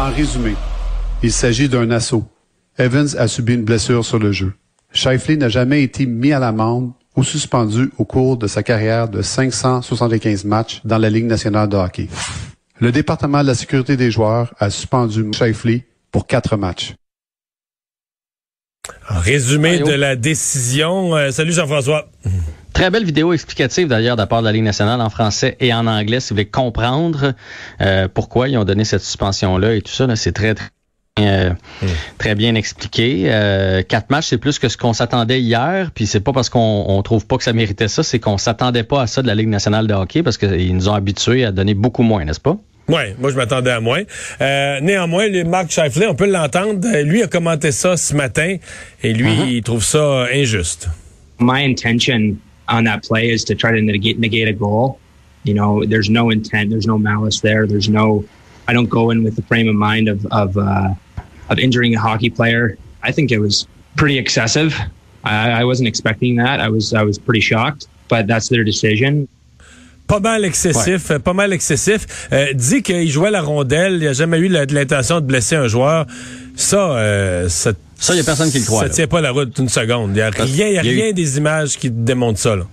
En résumé, il s'agit d'un assaut. Evans a subi une blessure sur le jeu. Shifley n'a jamais été mis à l'amende ou suspendu au cours de sa carrière de 575 matchs dans la Ligue nationale de hockey. Le département de la sécurité des joueurs a suspendu Shifley pour quatre matchs. résumé de la décision. Euh, salut Jean-François. Très belle vidéo explicative d'ailleurs de la part de la Ligue nationale en français et en anglais si vous voulez comprendre euh, pourquoi ils ont donné cette suspension-là et tout ça. C'est très, très euh, hmm. très bien expliqué. Euh, quatre matchs, c'est plus que ce qu'on s'attendait hier. Puis c'est pas parce qu'on on trouve pas que ça méritait ça, c'est qu'on s'attendait pas à ça de la Ligue nationale de hockey parce qu'ils nous ont habitués à donner beaucoup moins, n'est-ce pas? Oui, moi je m'attendais à moins. Euh, néanmoins, Marc Scheifler, on peut l'entendre, lui a commenté ça ce matin et lui, uh-huh. il trouve ça injuste. My intention on that play is to try to negate, negate a goal. You know, there's no intent, there's no malice there, there's no I don't go in with the frame of mind of of uh, of injuring a hockey player. I think it was pretty excessive. I, I wasn't expecting that. I was I was pretty shocked, but that's their decision. Pas mal excessif, ouais. pas mal excessif. Euh, dit qu'il jouait la rondelle, il a jamais eu l'intention de blesser un joueur. Ça, euh, ça, ça, y a personne qui le croit. Ça tient pas la route une seconde. Il y a rien, y a rien eu... des images qui démontrent ça. Là.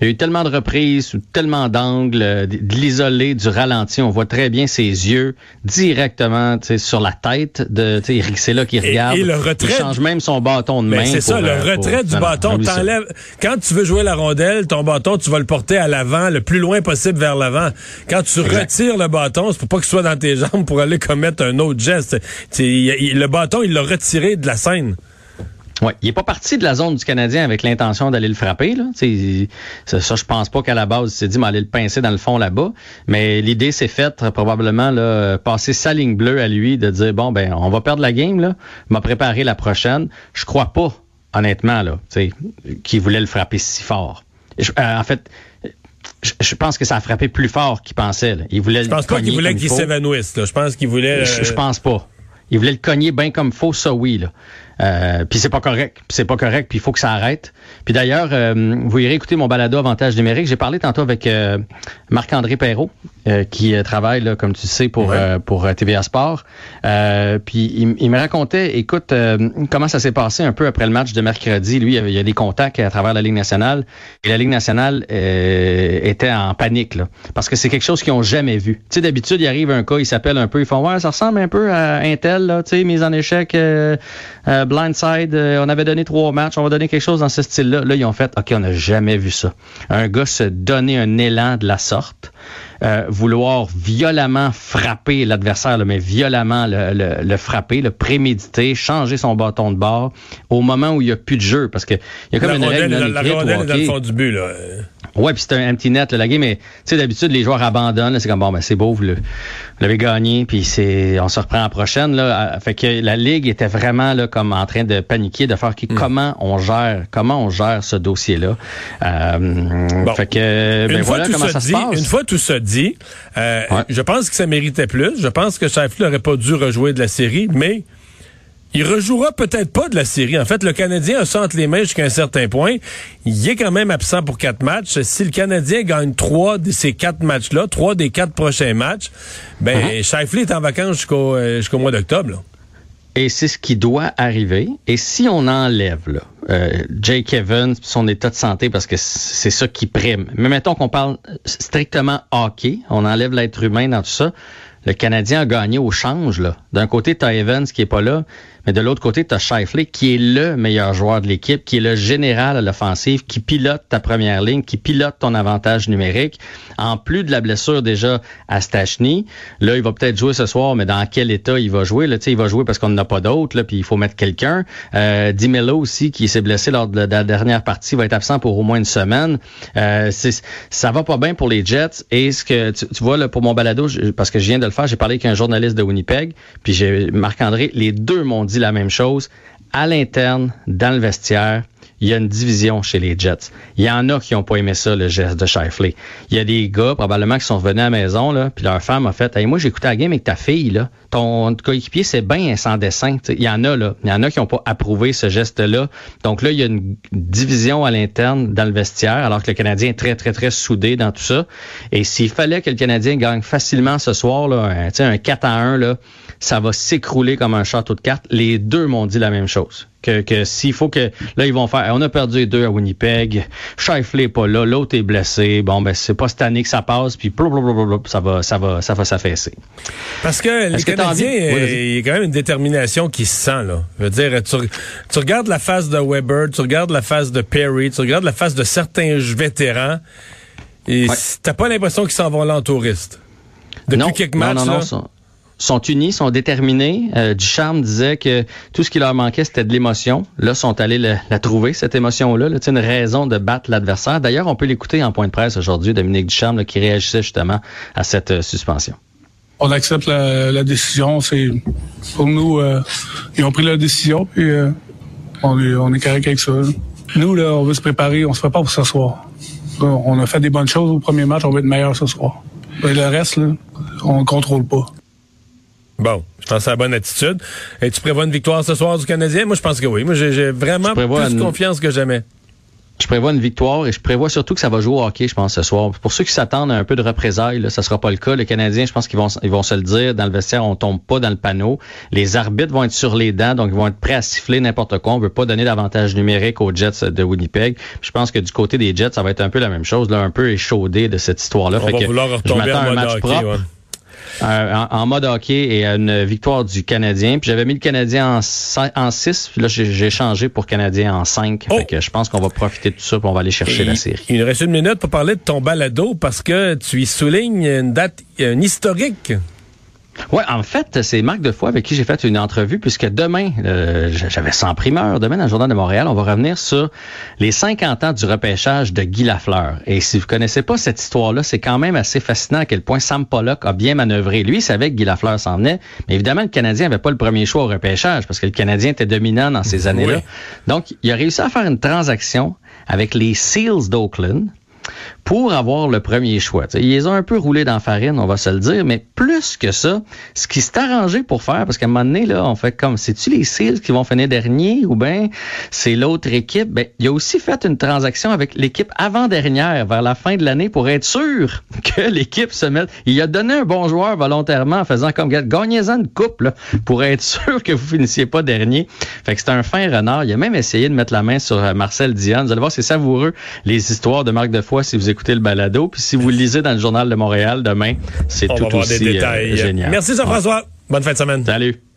Il y a eu tellement de reprises, tellement d'angles, euh, de l'isoler, du ralenti. On voit très bien ses yeux directement sur la tête de Eric là qui regarde. Et, le retrait. Il change même son bâton de main. C'est ça, le euh, retrait du bâton. T'enlèves. Quand tu veux jouer la rondelle, ton bâton, tu vas le porter à l'avant, le plus loin possible vers l'avant. Quand tu retires le bâton, c'est pour pas qu'il soit dans tes jambes pour aller commettre un autre geste. le bâton, il l'a retiré de la scène. Ouais, il est pas parti de la zone du Canadien avec l'intention d'aller le frapper. Là. ça, ça, je pense pas qu'à la base, il s'est dit, mais aller le pincer dans le fond là-bas. Mais l'idée s'est faite probablement là, passer sa ligne bleue à lui, de dire bon ben, on va perdre la game là, m'a préparé la prochaine. Je crois pas, honnêtement là, qu'il voulait le frapper si fort. Euh, en fait, je, pense que ça a frappé plus fort qu'il pensait. Là. Il voulait. Je pense pas qu'il voulait qu'il s'évanouisse. Je pense qu'il voulait. Je, je, pense pas. Il voulait le cogner bien comme faux, ça oui. Là. Euh, puis c'est pas correct. c'est pas correct, puis il faut que ça arrête. Puis d'ailleurs, euh, vous irez écouter mon balado Avantage numérique. J'ai parlé tantôt avec euh, Marc-André Perrault, qui travaille, là, comme tu sais, pour, pour TVA Sport. puis il, il, me racontait, écoute, comment ça s'est passé un peu après le match de mercredi. Lui, il, y a des contacts à travers la Ligue nationale. Et la Ligue nationale était en panique, là, parce que c'est quelque chose qu'ils ont jamais vu. Tu sais, d'habitude, il arrive un cas, il s'appelle un peu, ils font, ouais, ça ressemble un peu à Intel, là, tu sais, mise en échec blindside, euh, on avait donné trois matchs, on va donner quelque chose dans ce style-là. Là, ils ont fait, OK, on n'a jamais vu ça. Un gars se donner un élan de la sorte. Euh, vouloir violemment frapper l'adversaire, mais violemment le, le, le, frapper, le préméditer, changer son bâton de bord au moment où il n'y a plus de jeu. Parce que il y a comme une règle non La rondelle est dans le fond du but. Là. Ouais, puis c'est un empty net, là, la game. Mais tu sais, d'habitude, les joueurs abandonnent. C'est comme bon, ben c'est beau, vous l'avez gagné, puis c'est, on se reprend la prochaine. Là. Fait que la ligue était vraiment là comme en train de paniquer, de faire mm. comment on gère, comment on gère ce dossier-là? Euh, Fait que ben voilà comment ça, se passe. Une fois tout ça dit, euh, je pense que ça méritait plus. Je pense que Sheffield n'aurait pas dû rejouer de la série, mais il rejouera peut-être pas de la série. En fait, le Canadien a ça entre les mains jusqu'à un certain point. Il est quand même absent pour quatre matchs. Si le Canadien gagne trois de ces quatre matchs-là, trois des quatre prochains matchs, ben, uh est en vacances jusqu'au euh, jusqu'au mois d'octobre. Et c'est ce qui doit arriver. Et si on enlève là, euh, Jake Evans, son état de santé, parce que c'est ça qui prime. Mais mettons qu'on parle strictement hockey, on enlève l'être humain dans tout ça. Le Canadien a gagné au change. là. D'un côté, tu Evans qui est pas là. Mais de l'autre côté, tu as qui est le meilleur joueur de l'équipe, qui est le général à l'offensive, qui pilote ta première ligne, qui pilote ton avantage numérique. En plus de la blessure déjà à Stachny, là, il va peut-être jouer ce soir, mais dans quel état il va jouer? Là, il va jouer parce qu'on n'a pas d'autre, puis il faut mettre quelqu'un. Euh, Dimelo aussi, qui s'est blessé lors de la dernière partie, va être absent pour au moins une semaine. Euh, ça va pas bien pour les Jets. Et ce que tu, vois là, pour mon balado, parce que je viens de le faire, j'ai parlé avec un journaliste de Winnipeg, puis j'ai Marc-André, les deux m'ont dit la même chose. À l'interne, dans le vestiaire, il y a une division chez les Jets. Il y en a qui ont pas aimé ça, le geste de Shifley. Il y a des gars, probablement, qui sont revenus à la maison, là, puis leur femme a fait, hey, moi, j'ai écouté la game avec ta fille, là. Ton coéquipier, c'est bien sans dessin. Il y en a, là. Il y en a qui ont pas approuvé ce geste-là. Donc là, il y a une division à l'interne dans le vestiaire, alors que le Canadien est très, très, très soudé dans tout ça. Et s'il fallait que le Canadien gagne facilement ce soir, là, un, un 4 à 1, là, ça va s'écrouler comme un château de cartes. Les deux m'ont dit la même chose. Que, que s'il faut que là ils vont faire on a perdu les deux à Winnipeg. Shifley est pas là l'autre est blessé. Bon ben c'est pas cette année que ça passe puis ça va ça va ça va s'affaisser. Parce que les Canadiens il y a quand même une détermination qui se sent là. Je veux dire tu, tu regardes la face de Weber tu regardes la face de Perry tu regardes la face de certains vétérans et t'as pas l'impression qu'ils s'en vont là en touriste? Depuis quelques matchs non, non, là, non, sont unis, sont déterminés. Euh, Ducharme disait que tout ce qui leur manquait, c'était de l'émotion. Là, sont allés la trouver, cette émotion-là. Là, une raison de battre l'adversaire. D'ailleurs, on peut l'écouter en point de presse aujourd'hui, Dominique Ducharme, qui réagissait justement à cette euh, suspension. On accepte la, décision. C'est Pour nous, euh, ils ont pris leur décision, puis on, est, correct avec ça. Nous, là, on veut se préparer. On se prépare pour ce soir. On a fait des bonnes choses au premier match. On va être meilleur ce soir. Et le reste, on ne contrôle pas. Bon, je pense que c'est la bonne attitude. Et tu prévois une victoire ce soir du Canadien? Moi, je pense que oui. Moi, j'ai vraiment plus confiance que jamais. Je prévois une victoire et je prévois surtout que ça va jouer au hockey, je pense, ce soir. Pour ceux qui s'attendent à un peu de représailles, là, ça sera pas le cas. Les Canadiens, je pense qu'ils vont, ils vont se le dire. Dans le vestiaire, on tombe pas dans le panneau. Les arbitres vont être sur les dents, donc ils vont être prêts à siffler n'importe quoi. On veut pas donner d'avantage numérique aux Jets de Winnipeg. Je pense que du côté des Jets, ça va être un peu la même chose, là, un peu échaudé de cette histoire-là. On va vouloir retomber mode hockey, euh, en, mode hockey et une victoire du Canadien. Puis j'avais mis le Canadien en, en 6, puis là j'ai changé pour Canadien en 5. Oh! Fait que je pense qu'on va profiter de tout ça, puis on va aller chercher la série. Il nous reste une minute pour parler de ton balado parce que tu y soulignes une date, une historique. Oui, en fait, c'est Marc Defoy avec qui j'ai fait une entrevue, puisque demain, euh, j'avais 100 primeurs, demain dans le Journal de Montréal, on va revenir sur les 50 ans du repêchage de Guy Lafleur. Et si vous connaissez pas cette histoire-là, c'est quand même assez fascinant à quel point Sam Pollock a bien manœuvré. Lui, il savait que Guy Lafleur s'en venait, mais évidemment, le Canadien n'avait pas le premier choix au repêchage, parce que le Canadien était dominant dans ces années-là. Donc, il a réussi à faire une transaction avec les Seals d'Oakland, pour avoir le premier choix. ils les ont un peu roulés dans la farine, on va se le dire, mais plus que ça, ce qui s'est arrangé pour faire, parce qu'à un moment donné, là, on fait comme, c'est-tu les Seals qui vont finir dernier ou bien c'est l'autre équipe? Ben, il a aussi fait une transaction avec l'équipe avant-dernière vers la fin de l'année pour être sûr que l'équipe se mette. Il a donné un bon joueur volontairement en faisant comme, gagnez-en une coupe, là, pour être sûr que vous finissiez pas dernier. Fait que c'est un fin renard. Il a même essayé de mettre la main sur euh, Marcel Diane. Vous allez voir, c'est savoureux, les histoires de Marc Defoy, si vous écoutez le balado. Puis si vous le lisez dans le Journal de Montréal demain, c'est tout aussi euh, génial. Merci Jean-François. Bonne fin de semaine. Salut.